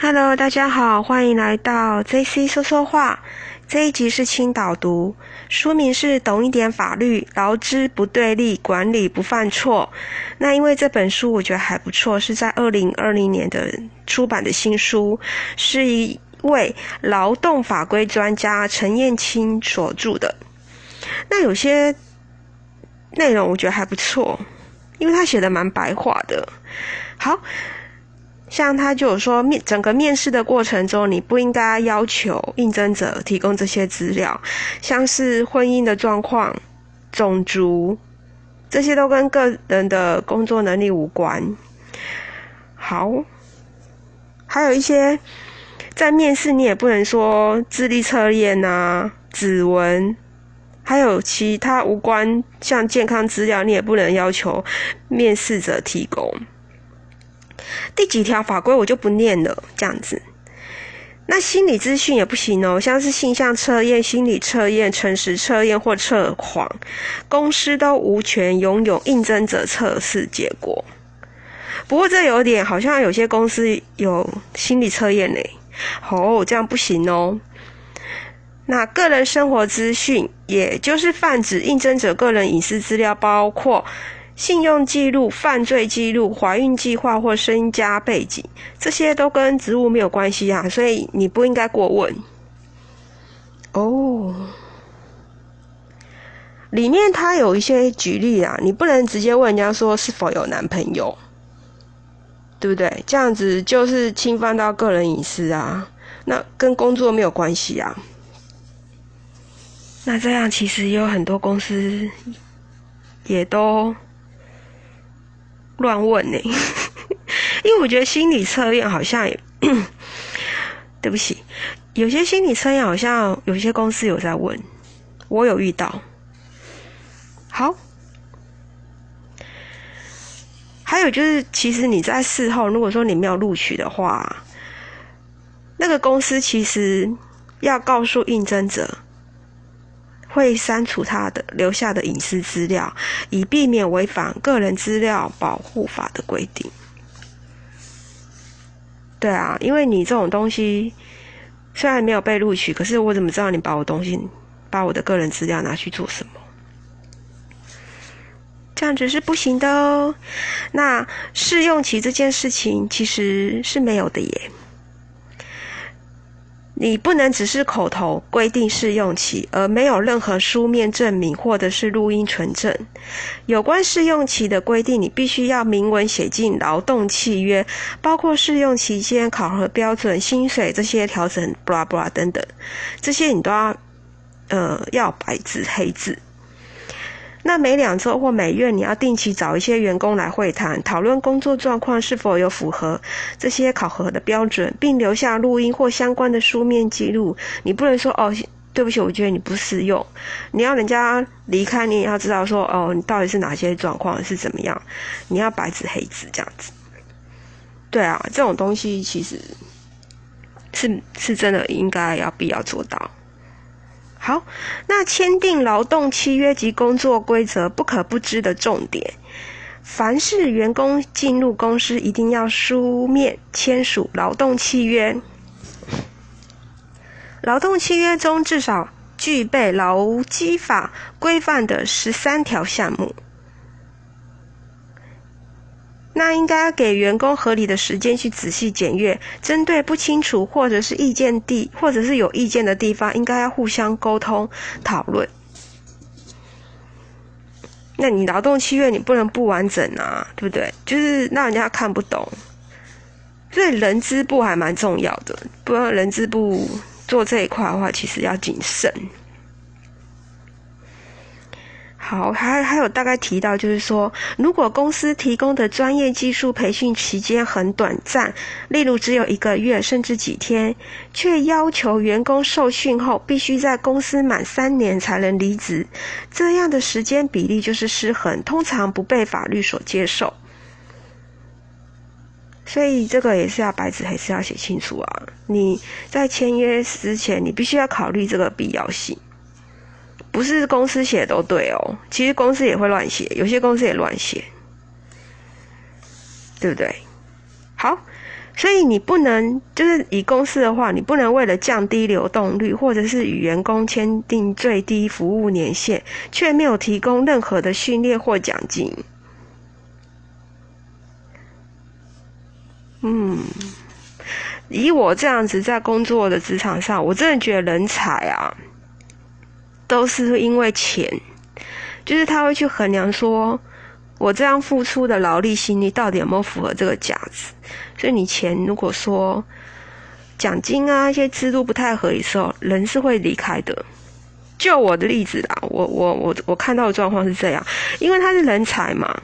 Hello，大家好，欢迎来到 JC 说说话。这一集是轻导读，书名是《懂一点法律，劳资不对立，管理不犯错》。那因为这本书我觉得还不错，是在二零二零年的出版的新书，是一位劳动法规专家陈燕青所著的。那有些内容我觉得还不错，因为他写的蛮白话的。好。像他就有说，面整个面试的过程中，你不应该要求应征者提供这些资料，像是婚姻的状况、种族，这些都跟个人的工作能力无关。好，还有一些在面试，你也不能说智力测验啊、指纹，还有其他无关像健康资料，你也不能要求面试者提供。第几条法规我就不念了，这样子。那心理资讯也不行哦，像是性向测验、心理测验、诚实测验或测谎，公司都无权拥有应征者测试结果。不过这有点好像有些公司有心理测验呢，哦，这样不行哦。那个人生活资讯，也就是泛指应征者个人隐私资料，包括。信用记录、犯罪记录、怀孕计划或身家背景，这些都跟职务没有关系啊，所以你不应该过问。哦，里面他有一些举例啊，你不能直接问人家说是否有男朋友，对不对？这样子就是侵犯到个人隐私啊，那跟工作没有关系啊。那这样其实也有很多公司也都。乱问呢，因为我觉得心理测验好像，对不起，有些心理测验好像有些公司有在问，我有遇到。好，还有就是，其实你在事后，如果说你没有录取的话，那个公司其实要告诉应征者。会删除他的留下的隐私资料，以避免违反个人资料保护法的规定。对啊，因为你这种东西虽然没有被录取，可是我怎么知道你把我东西、把我的个人资料拿去做什么？这样子是不行的哦。那试用期这件事情其实是没有的耶。你不能只是口头规定试用期，而没有任何书面证明或者是录音存证。有关试用期的规定，你必须要明文写进劳动契约，包括试用期间考核标准、薪水这些调整，blah blah 等等，这些你都要，呃，要白纸黑字。那每两周或每月，你要定期找一些员工来会谈，讨论工作状况是否有符合这些考核的标准，并留下录音或相关的书面记录。你不能说哦，对不起，我觉得你不适用。你要人家离开，你也要知道说哦，你到底是哪些状况是怎么样？你要白纸黑字这样子。对啊，这种东西其实是是真的应该要必要做到。好，那签订劳动契约及工作规则不可不知的重点，凡是员工进入公司，一定要书面签署劳动契约。劳动契约中至少具备劳基法规范的十三条项目。那应该给员工合理的时间去仔细检阅，针对不清楚或者是意见地或者是有意见的地方，应该要互相沟通讨论。那你劳动契约你不能不完整啊，对不对？就是让人家看不懂，所以人资部还蛮重要的，不然人资部做这一块的话，其实要谨慎。好，还还有大概提到，就是说，如果公司提供的专业技术培训期间很短暂，例如只有一个月甚至几天，却要求员工受训后必须在公司满三年才能离职，这样的时间比例就是失衡，通常不被法律所接受。所以这个也是要白纸黑字要写清楚啊！你在签约之前，你必须要考虑这个必要性。不是公司写都对哦，其实公司也会乱写，有些公司也乱写，对不对？好，所以你不能就是以公司的话，你不能为了降低流动率，或者是与员工签订最低服务年限，却没有提供任何的训练或奖金。嗯，以我这样子在工作的职场上，我真的觉得人才啊，都是因为钱，就是他会去衡量说。我这样付出的劳力心力到底有没有符合这个价值？所以你钱如果说奖金啊一些制度不太合理的时候，人是会离开的。就我的例子啦，我我我我看到的状况是这样，因为他是人才嘛，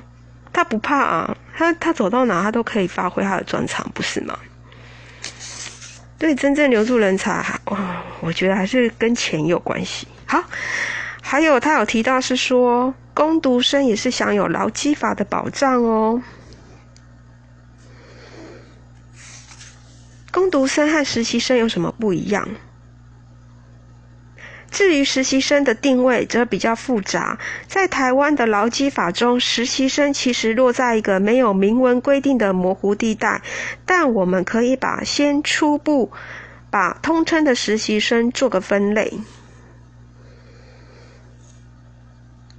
他不怕啊，他他走到哪他都可以发挥他的专长，不是吗？对，真正留住人才，哇，我觉得还是跟钱有关系。好。还有，他有提到是说，攻读生也是享有劳基法的保障哦。攻读生和实习生有什么不一样？至于实习生的定位，则比较复杂。在台湾的劳基法中，实习生其实落在一个没有明文规定的模糊地带，但我们可以把先初步把通称的实习生做个分类。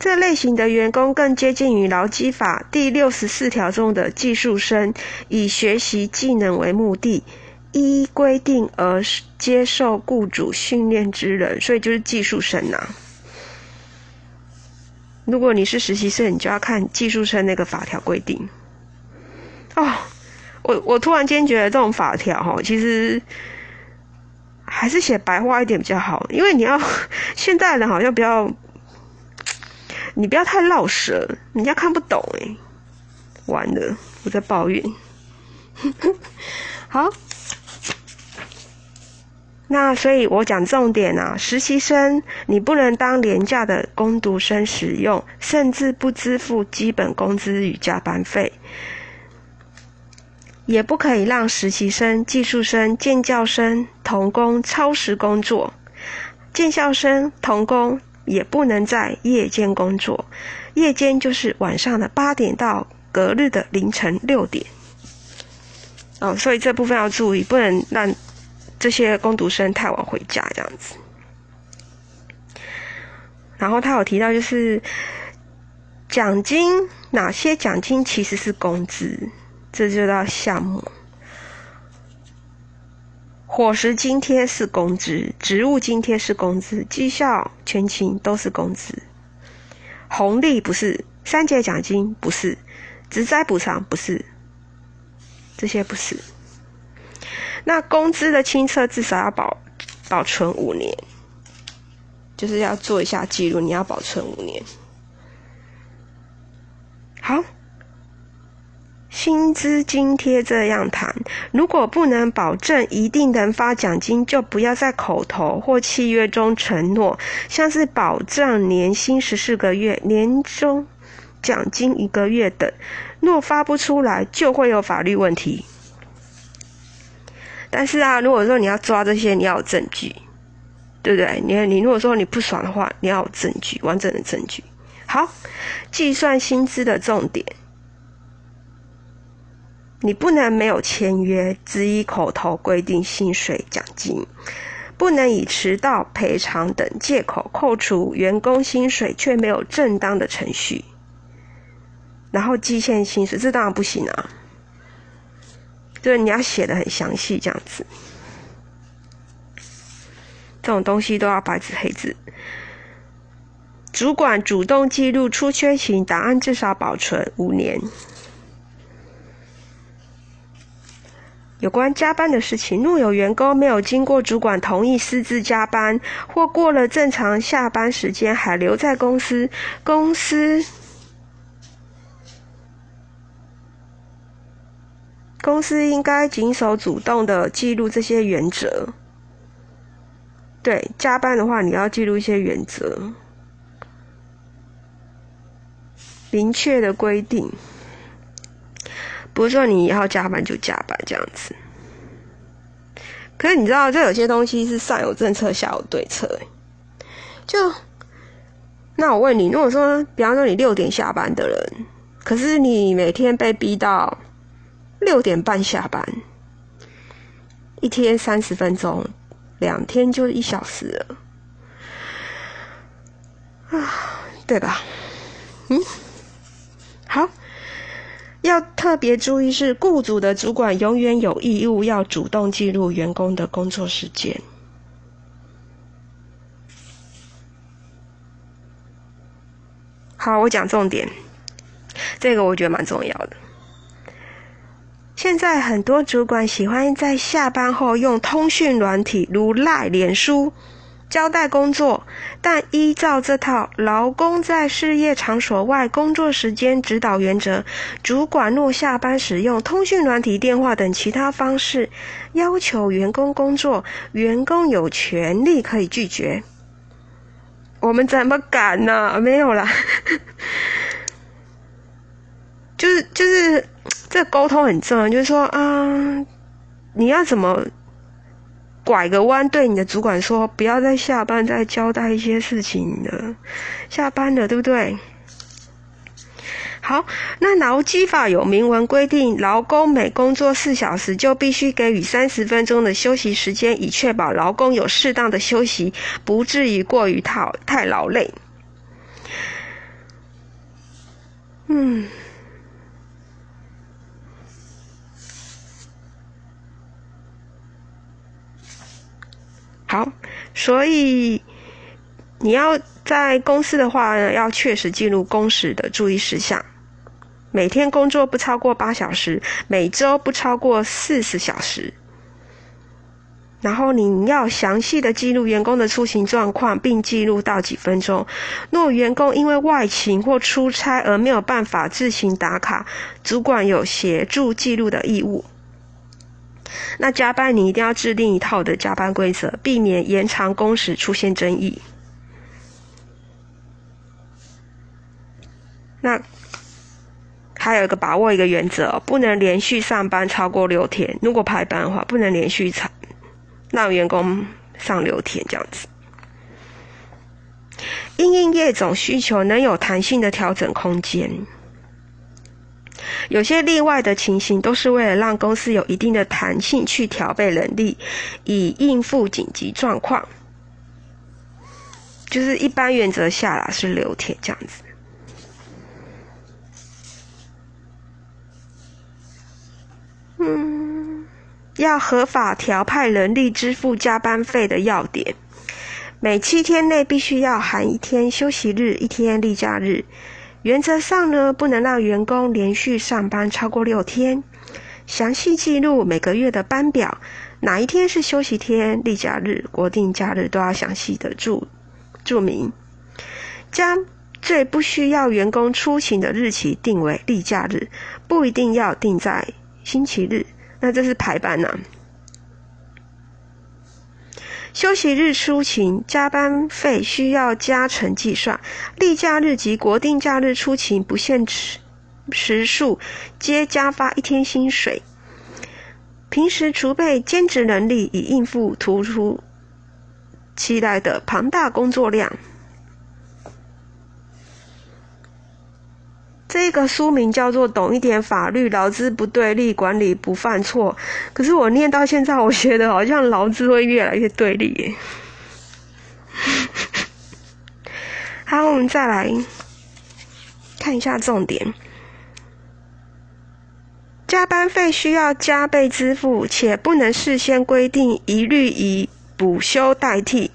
这类型的员工更接近于劳基法第六十四条中的技术生，以学习技能为目的，依规定而接受雇主训练之人，所以就是技术生呐。如果你是实习生，你就要看技术生那个法条规定。哦，我我突然间觉得这种法条哈，其实还是写白话一点比较好，因为你要 现在人好像比较。你不要太绕舌，人家看不懂哎。完了，我在抱怨。好，那所以我讲重点啊，实习生你不能当廉价的工读生使用，甚至不支付基本工资与加班费，也不可以让实习生、技术生、建教生、童工超时工作，建校生、童工。也不能在夜间工作，夜间就是晚上的八点到隔日的凌晨六点。哦，所以这部分要注意，不能让这些工读生太晚回家这样子。然后他有提到，就是奖金，哪些奖金其实是工资，这就叫项目。伙食津贴是工资，职务津贴是工资，绩效全勤都是工资。红利不是，三节奖金不是，职灾补偿不是，这些不是。那工资的清册至少要保保存五年，就是要做一下记录，你要保存五年。好。薪资津贴这样谈，如果不能保证一定能发奖金，就不要在口头或契约中承诺，像是保障年薪十四个月、年终奖金一个月等。若发不出来，就会有法律问题。但是啊，如果说你要抓这些，你要有证据，对不对？你你如果说你不爽的话，你要有证据，完整的证据。好，计算薪资的重点。你不能没有签约，只以口头规定薪水奖金，不能以迟到、赔偿等借口扣除员工薪水，却没有正当的程序，然后计欠薪水，这当然不行啊。就是你要写的很详细，这样子，这种东西都要白纸黑字。主管主动记录出缺勤档案，至少保存五年。有关加班的事情，若有员工没有经过主管同意私自加班，或过了正常下班时间还留在公司，公司公司应该谨守主动的记录这些原则。对，加班的话，你要记录一些原则，明确的规定。不是说你要加班就加班这样子，可是你知道，这有些东西是上有政策下有对策。就那我问你，如果说，比方说你六点下班的人，可是你每天被逼到六点半下班，一天三十分钟，两天就一小时了，啊，对吧？嗯，好，要特别注意是，雇主的主管永远有义务要主动记录员工的工作时间。好，我讲重点，这个我觉得蛮重要的。现在很多主管喜欢在下班后用通讯软体如赖、脸书交代工作，但依照这套劳工在事业场所外工作时间指导原则，主管若下班使用通讯软体、电话等其他方式要求员工工作，员工有权利可以拒绝。我们怎么敢呢？没有啦，就是就是这沟通很重要，就是说啊，你要怎么拐个弯对你的主管说，不要再下班再交代一些事情了，下班了，对不对？好，那劳基法有明文规定，劳工每工作四小时就必须给予三十分钟的休息时间，以确保劳工有适当的休息，不至于过于太太劳累。嗯，好，所以你要在公司的话呢，要确实记录工时的注意事项。每天工作不超过八小时，每周不超过四十小时。然后你要详细的记录员工的出行状况，并记录到几分钟。若员工因为外勤或出差而没有办法自行打卡，主管有协助记录的义务。那加班你一定要制定一套的加班规则，避免延长工时出现争议。那。还有一个把握一个原则，不能连续上班超过六天。如果排班的话，不能连续长让员工上六天这样子。因应业种需求，能有弹性的调整空间。有些例外的情形，都是为了让公司有一定的弹性去调配人力，以应付紧急状况。就是一般原则下啦，是留铁这样子。嗯，要合法调派人力支付加班费的要点，每七天内必须要含一天休息日、一天例假日。原则上呢，不能让员工连续上班超过六天。详细记录每个月的班表，哪一天是休息天、例假日、国定假日都要详细的注注明。将最不需要员工出勤的日期定为例假日，不一定要定在。星期日，那这是排班呐。休息日出勤加班费需要加成计算，例假日及国定假日出勤不限时时数，皆加发一天薪水。平时储备兼职能力，以应付突出期待的庞大工作量。这个书名叫做《懂一点法律，劳资不对立，管理不犯错》。可是我念到现在，我觉得好像劳资会越来越对立耶。好，我们再来看一下重点：加班费需要加倍支付，且不能事先规定，一律以补休代替。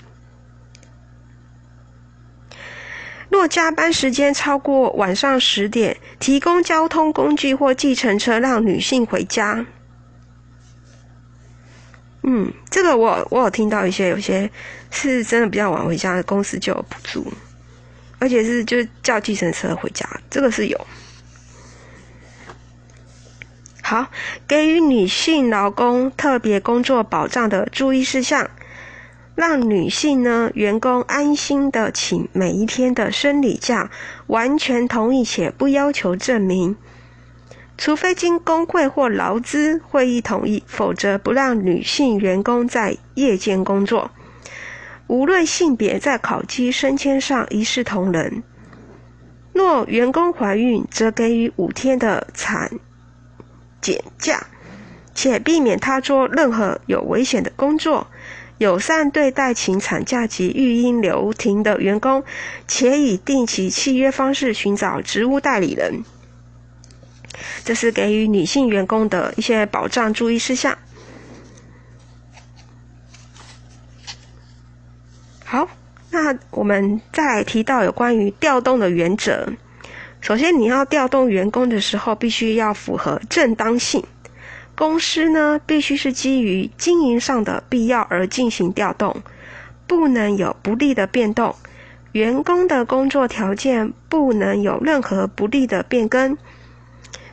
若加班时间超过晚上十点，提供交通工具或计程车让女性回家。嗯，这个我我有听到一些，有些是真的比较晚回家，公司就有补助，而且是就叫计程车回家，这个是有。好，给予女性劳工特别工作保障的注意事项。让女性呢员工安心的请每一天的生理假，完全同意且不要求证明，除非经工会或劳资会议同意，否则不让女性员工在夜间工作。无论性别，在考绩升迁上一视同仁。若员工怀孕，则给予五天的产检假。且避免他做任何有危险的工作。友善对待请产假及育婴留停的员工，且以定期契约方式寻找职务代理人。这是给予女性员工的一些保障注意事项。好，那我们再来提到有关于调动的原则。首先，你要调动员工的时候，必须要符合正当性。公司呢，必须是基于经营上的必要而进行调动，不能有不利的变动。员工的工作条件不能有任何不利的变更。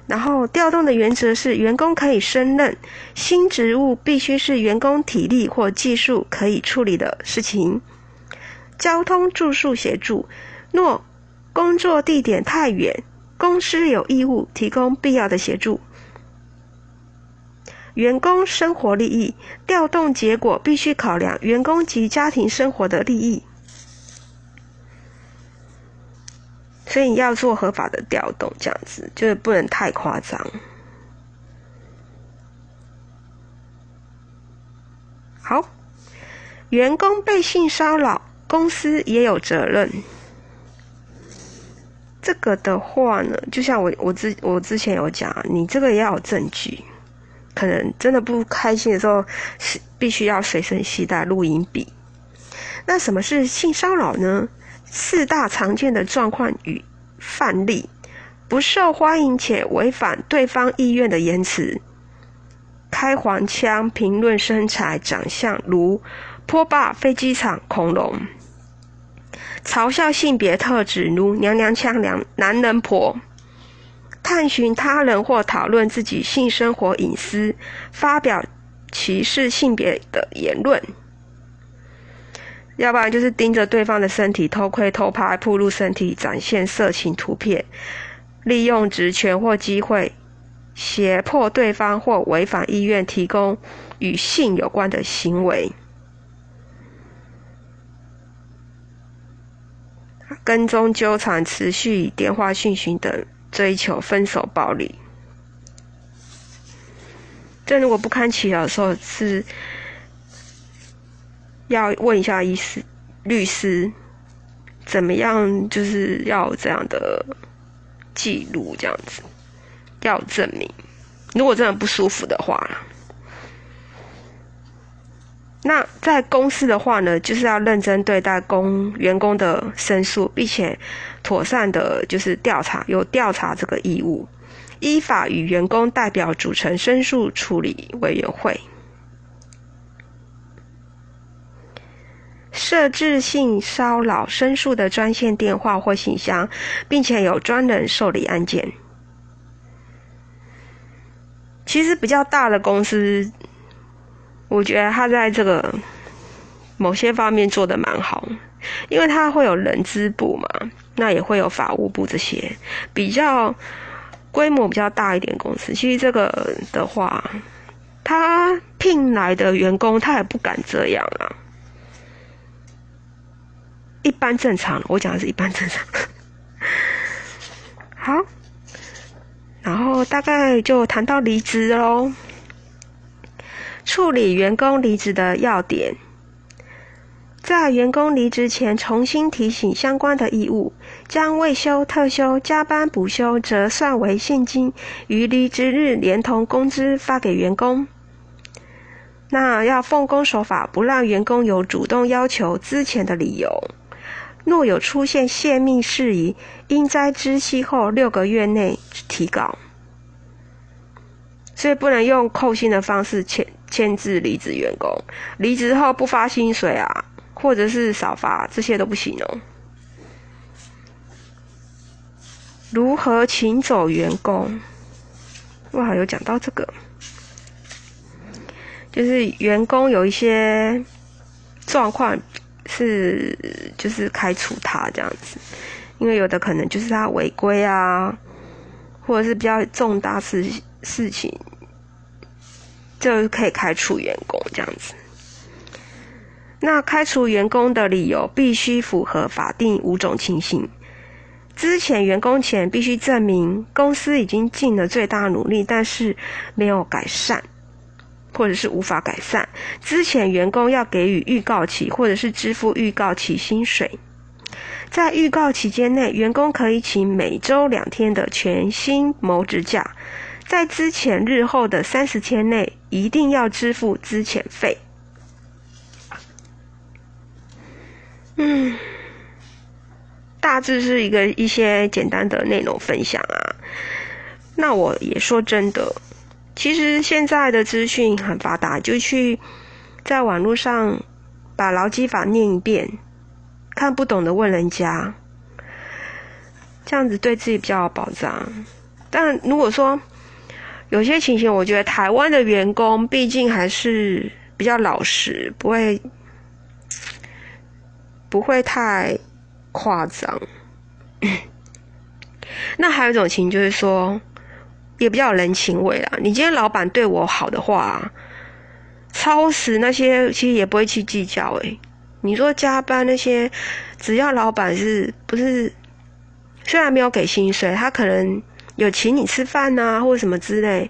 然后调动的原则是，员工可以胜任新职务，必须是员工体力或技术可以处理的事情。交通住宿协助，若工作地点太远，公司有义务提供必要的协助。员工生活利益，调动结果必须考量员工及家庭生活的利益。所以你要做合法的调动，这样子就是不能太夸张。好，员工被性骚扰，公司也有责任。这个的话呢，就像我我之我之前有讲，你这个也要有证据。可能真的不开心的时候，是必须要随身携带录音笔。那什么是性骚扰呢？四大常见的状况与范例：不受欢迎且违反对方意愿的言辞；开黄腔评论身材长相，如坡霸飞机场恐龙；嘲笑性别特质，如娘娘腔娘男人婆；探寻他人或讨论自己性生活隐私，发表歧视性别的言论。要不然就是盯着对方的身体偷窥、偷拍、铺露身体、展现色情图片，利用职权或机会胁迫对方或违反意愿提供与性有关的行为，跟踪、纠缠、持续以电话讯息等追求分手暴力。这如果不堪其扰的时候是。要问一下医师、律师，怎么样？就是要这样的记录，这样子要证明。如果真的不舒服的话，那在公司的话呢，就是要认真对待工员工的申诉，并且妥善的，就是调查有调查这个义务，依法与员工代表组成申诉处理委员会。设置性骚扰申诉的专线电话或信箱，并且有专人受理案件。其实比较大的公司，我觉得他在这个某些方面做的蛮好，因为他会有人资部嘛，那也会有法务部这些比较规模比较大一点公司。其实这个的话，他聘来的员工他也不敢这样啊。一般正常，我讲的是一般正常。好，然后大概就谈到离职喽。处理员工离职的要点，在员工离职前重新提醒相关的义务，将未休、特休、加班、补休折算为现金，于离职日连同工资发给员工。那要奉公守法，不让员工有主动要求资钱的理由。若有出现泄密事宜，应在知悉后六个月内提稿。所以不能用扣薪的方式签签字离职员工，离职后不发薪水啊，或者是少发，这些都不行哦。如何请走员工？哇，有讲到这个，就是员工有一些状况。是，就是开除他这样子，因为有的可能就是他违规啊，或者是比较重大事事情，就可以开除员工这样子。那开除员工的理由必须符合法定五种情形：之前员工前必须证明公司已经尽了最大努力，但是没有改善，或者是无法改善，之前员工要给予预告期，或者是支付预告期薪水。在预告期间内，员工可以请每周两天的全薪谋职假。在之前日后的三十天内，一定要支付资遣费。嗯，大致是一个一些简单的内容分享啊。那我也说真的，其实现在的资讯很发达，就去在网络上把劳基法念一遍，看不懂的问人家，这样子对自己比较有保障。但如果说，有些情形，我觉得台湾的员工毕竟还是比较老实，不会不会太夸张。那还有一种情形就是说，也比较有人情味啦。你今天老板对我好的话，超时那些其实也不会去计较。诶，你说加班那些，只要老板是不是虽然没有给薪水，他可能。有请你吃饭呐，或者什么之类，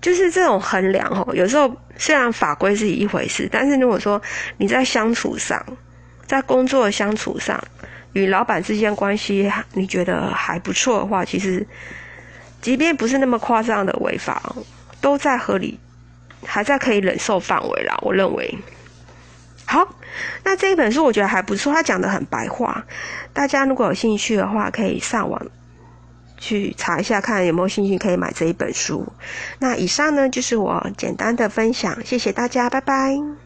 就是这种衡量哦。有时候虽然法规是一回事，但是如果说你在相处上，在工作相处上，与老板之间关系你觉得还不错的话，其实即便不是那么夸张的违法，都在合理，还在可以忍受范围啦。我认为，好，那这一本书我觉得还不错，它讲的很白话，大家如果有兴趣的话，可以上网。去查一下，看有没有兴趣可以买这一本书。那以上呢，就是我简单的分享，谢谢大家，拜拜。